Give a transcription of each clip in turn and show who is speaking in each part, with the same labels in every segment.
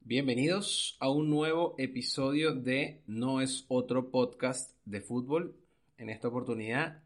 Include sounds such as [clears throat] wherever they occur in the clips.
Speaker 1: Bienvenidos a un nuevo episodio de No es otro podcast de fútbol. En esta oportunidad,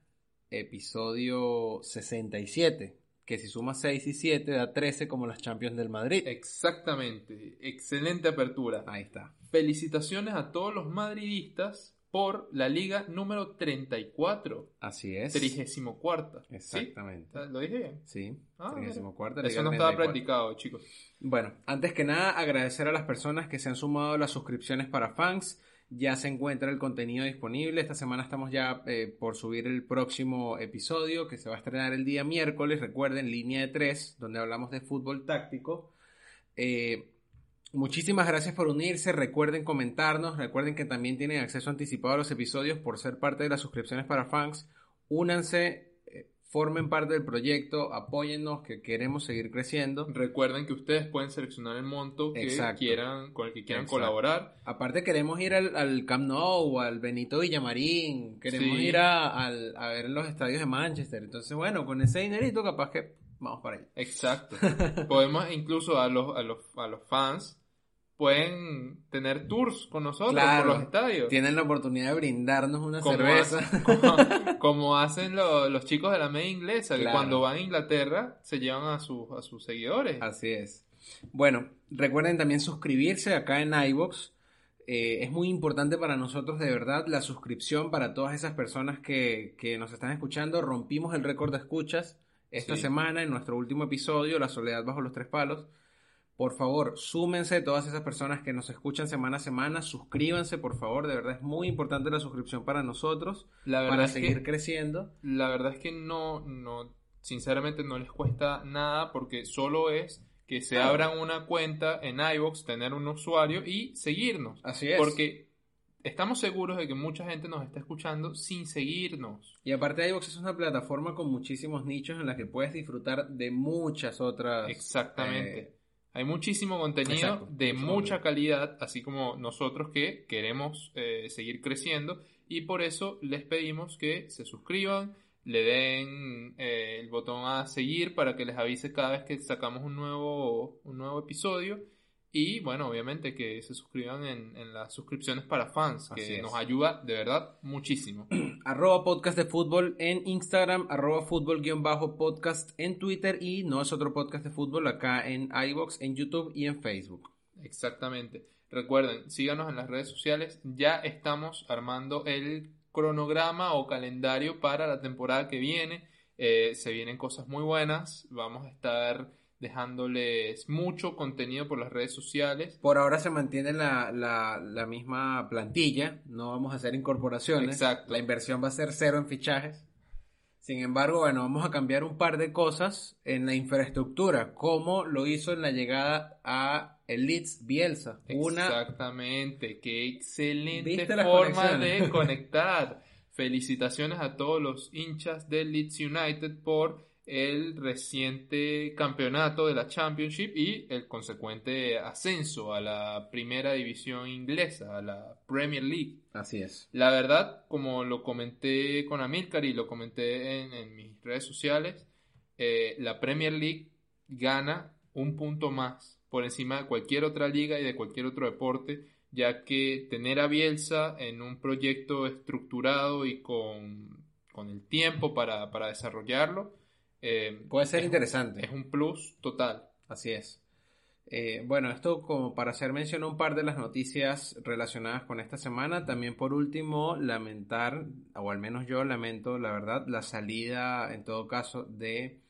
Speaker 1: episodio 67, que si suma 6 y 7 da 13 como las Champions del Madrid.
Speaker 2: Exactamente, excelente apertura.
Speaker 1: Ahí está.
Speaker 2: Felicitaciones a todos los madridistas por la liga número 34.
Speaker 1: Así es.
Speaker 2: 34.
Speaker 1: Exactamente.
Speaker 2: ¿Sí? ¿Lo dije bien?
Speaker 1: Sí,
Speaker 2: Ah,
Speaker 1: 34.
Speaker 2: Eso no estaba practicado, chicos.
Speaker 1: Bueno, antes que nada, agradecer a las personas que se han sumado a las suscripciones para fans. Ya se encuentra el contenido disponible. Esta semana estamos ya eh, por subir el próximo episodio que se va a estrenar el día miércoles. Recuerden, línea de tres, donde hablamos de fútbol táctico. Eh, muchísimas gracias por unirse. Recuerden comentarnos. Recuerden que también tienen acceso anticipado a los episodios por ser parte de las suscripciones para fans. Únanse, eh, formen parte del proyecto, apóyennos, que queremos seguir creciendo.
Speaker 2: Recuerden que ustedes pueden seleccionar el monto que
Speaker 1: Exacto.
Speaker 2: quieran, con el que quieran
Speaker 1: Exacto.
Speaker 2: colaborar.
Speaker 1: Aparte queremos ir al, al Camp Nou, al Benito Villamarín, queremos
Speaker 2: Sí.
Speaker 1: ir a, al- a ver los estadios de Manchester. Entonces, bueno, con ese dinerito capaz que vamos para allá.
Speaker 2: Exacto. [laughs] Podemos incluso a los, a los, a los fans pueden tener tours con nosotros
Speaker 1: Claro.
Speaker 2: por los estadios.
Speaker 1: Tienen la oportunidad de brindarnos una
Speaker 2: como,
Speaker 1: cerveza. [laughs]
Speaker 2: como, [laughs] como hacen lo- los chicos de la media inglesa, que cuando van a Inglaterra se llevan a, sus a sus seguidores.
Speaker 1: Así es. Bueno, recuerden también suscribirse acá en iBox. es muy importante para nosotros, de verdad, la suscripción para todas esas personas que, que nos están escuchando. Rompimos el récord de escuchas esta
Speaker 2: Sí.
Speaker 1: semana en nuestro último episodio, La Soledad Bajo los Tres Palos. Por favor, súmense todas esas personas que nos escuchan semana a semana. Suscríbanse, por favor. De verdad, es muy importante la suscripción para nosotros,
Speaker 2: La verdad
Speaker 1: para
Speaker 2: es
Speaker 1: seguir
Speaker 2: que
Speaker 1: creciendo.
Speaker 2: la verdad es que no, no, sinceramente no les cuesta nada porque solo es que se abran una cuenta en iVoox, tener un usuario y seguirnos.
Speaker 1: Así es.
Speaker 2: Porque estamos seguros de que mucha gente nos está escuchando sin seguirnos.
Speaker 1: Y aparte, iVoox es una plataforma con muchísimos nichos en la que puedes disfrutar de muchas otras.
Speaker 2: Exactamente.
Speaker 1: eh,
Speaker 2: Hay muchísimo contenido
Speaker 1: exacto,
Speaker 2: de mucha calidad, así como nosotros que queremos eh, seguir creciendo. Y por eso les pedimos que se suscriban, le den eh, el botón a seguir para que les avise cada vez que sacamos un nuevo, un nuevo episodio. Y bueno, obviamente que se suscriban en, en las suscripciones para fans, que nos ayuda de verdad muchísimo. [clears throat]
Speaker 1: arroba podcast de fútbol en Instagram, arroba fútbol guion bajo podcast en Twitter y no es otro podcast de fútbol acá en iBox, en YouTube y en Facebook.
Speaker 2: Exactamente. Recuerden, síganos en las redes sociales. Ya estamos armando el cronograma o calendario para la temporada que viene. Eh, se vienen cosas muy buenas. Vamos a estar dejándoles mucho contenido por las redes sociales.
Speaker 1: Por ahora se mantiene la, la- la misma plantilla, no vamos a hacer incorporaciones.
Speaker 2: Exacto.
Speaker 1: La inversión va a ser cero en fichajes. Sin embargo, bueno, vamos a cambiar un par de cosas en la infraestructura, como lo hizo en la llegada a el Leeds Bielsa. Una
Speaker 2: Exactamente. Qué excelente
Speaker 1: ¿Viste las
Speaker 2: forma de conectar. Felicitaciones a todos los hinchas del Leeds United por el reciente campeonato de la Championship y el consecuente ascenso a la primera división inglesa, a la Premier League.
Speaker 1: Así es.
Speaker 2: La verdad, como lo comenté con Amilcar y lo comenté en, en mis redes sociales, eh, la Premier League gana un punto más por encima de cualquier otra liga y de cualquier otro deporte, ya que tener a Bielsa en un proyecto estructurado y con, con el tiempo para, para desarrollarlo, eh,
Speaker 1: Puede ser
Speaker 2: es-
Speaker 1: interesante.
Speaker 2: Es un plus total.
Speaker 1: Así es. Eh, bueno, esto como para hacer mención a un par de las noticias relacionadas con esta semana. También por último, lamentar, o al menos yo lamento, la verdad, la salida en todo caso de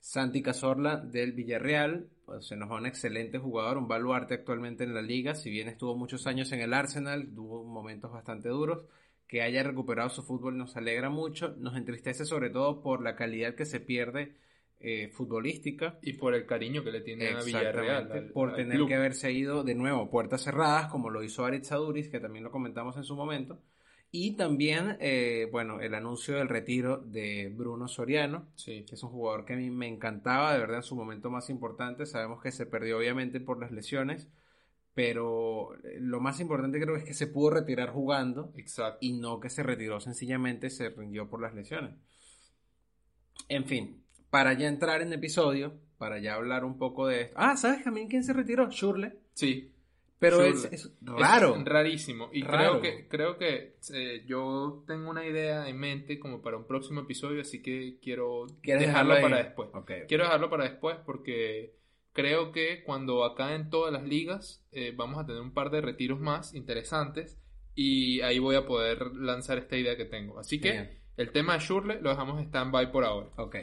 Speaker 1: Santi Cazorla del Villarreal. Pues, se nos va un excelente jugador, un baluarte actualmente en la liga. Si bien estuvo muchos años en el Arsenal, tuvo momentos bastante duros. Que haya recuperado su fútbol nos alegra mucho. Nos entristece sobre todo por la calidad que se pierde eh, futbolística.
Speaker 2: Y por el cariño que le tiene a Villarreal. al-
Speaker 1: por
Speaker 2: al
Speaker 1: tener
Speaker 2: club.
Speaker 1: que haberse ido de nuevo puertas cerradas, como lo hizo Aritz Aduris, que también lo comentamos en su momento. Y también, eh, bueno, el anuncio del retiro de Bruno Soriano,
Speaker 2: Sí.
Speaker 1: que es un jugador que a mí me encantaba, de verdad, en su momento más importante. Sabemos que se perdió obviamente por las lesiones, pero eh, lo más importante creo es que se pudo retirar jugando
Speaker 2: Exacto.
Speaker 1: y no que se retiró sencillamente, se rindió por las lesiones. En fin, para ya entrar en episodio, para ya hablar un poco de esto. Ah, ¿sabes también quién se retiró? Shurle.
Speaker 2: Sí.
Speaker 1: Pero es, raro.
Speaker 2: Es rarísimo. Y
Speaker 1: Raro.
Speaker 2: creo que, creo que eh, yo tengo una idea en mente como para un próximo episodio, así que quiero
Speaker 1: ¿Quieres
Speaker 2: dejarlo para después. Quiero dejarlo para después porque creo que cuando acá en todas las ligas eh, vamos a tener un par de retiros más interesantes y ahí voy a poder lanzar esta idea que tengo. Así que
Speaker 1: Bien.
Speaker 2: el tema de Shurle lo dejamos stand-by por ahora.
Speaker 1: Ok.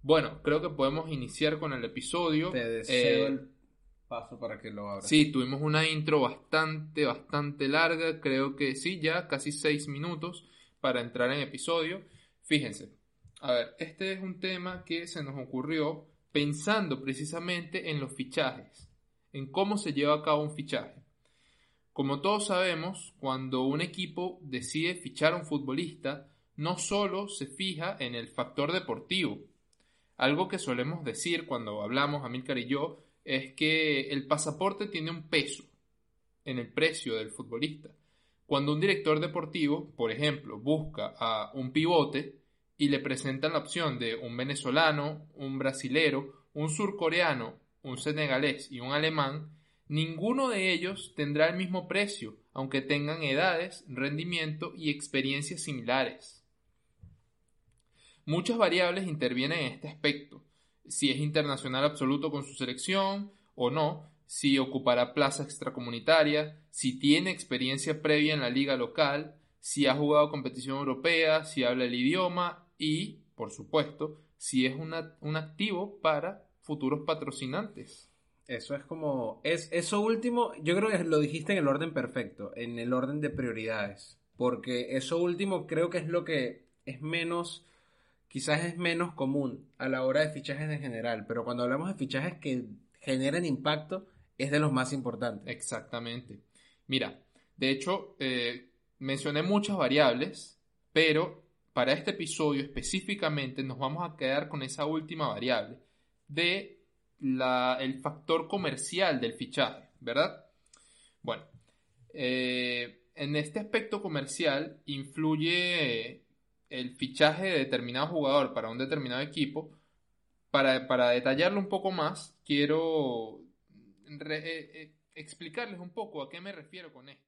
Speaker 2: Bueno, creo que podemos iniciar con el episodio.
Speaker 1: Te deseo
Speaker 2: Eh,
Speaker 1: el paso para que lo abras.
Speaker 2: Sí, tuvimos una intro bastante, bastante larga. Creo que sí, ya casi seis minutos para entrar en episodio. Fíjense, a ver, este es un tema que se nos ocurrió pensando precisamente en los fichajes, en cómo se lleva a cabo un fichaje. Como todos sabemos, cuando un equipo decide fichar a un futbolista, no solo se fija en el factor deportivo. Algo que solemos decir cuando hablamos, Amílcar y yo, es que el pasaporte tiene un peso en el precio del futbolista. Cuando un director deportivo, por ejemplo, busca a un pivote y le presentan la opción de un venezolano, un brasilero, un surcoreano, un senegalés y un alemán, ninguno de ellos tendrá el mismo precio, aunque tengan edades, rendimiento y experiencias similares. Muchas variables intervienen en este aspecto, si es internacional absoluto con su selección o no, si ocupará plaza extracomunitaria, si tiene experiencia previa en la liga local, si ha jugado competición europea, si habla el idioma y, por supuesto, si es una- un activo para futuros patrocinantes.
Speaker 1: Eso es como. Es, eso último, yo creo que lo dijiste en el orden perfecto, en el orden de prioridades. Porque eso último creo que es lo que es menos. Quizás es menos común a la hora de fichajes en general. Pero cuando hablamos de fichajes que generen impacto, es de los más importantes.
Speaker 2: Exactamente. Mira, de hecho, eh, mencioné muchas variables, pero para este episodio específicamente nos vamos a quedar con esa última variable de la, el factor comercial del fichaje, ¿verdad? Bueno, eh, en este aspecto comercial influye el fichaje de determinado jugador para un determinado equipo. Para, para detallarlo un poco más, quiero eh, eh, explicarles un poco a qué me refiero con esto.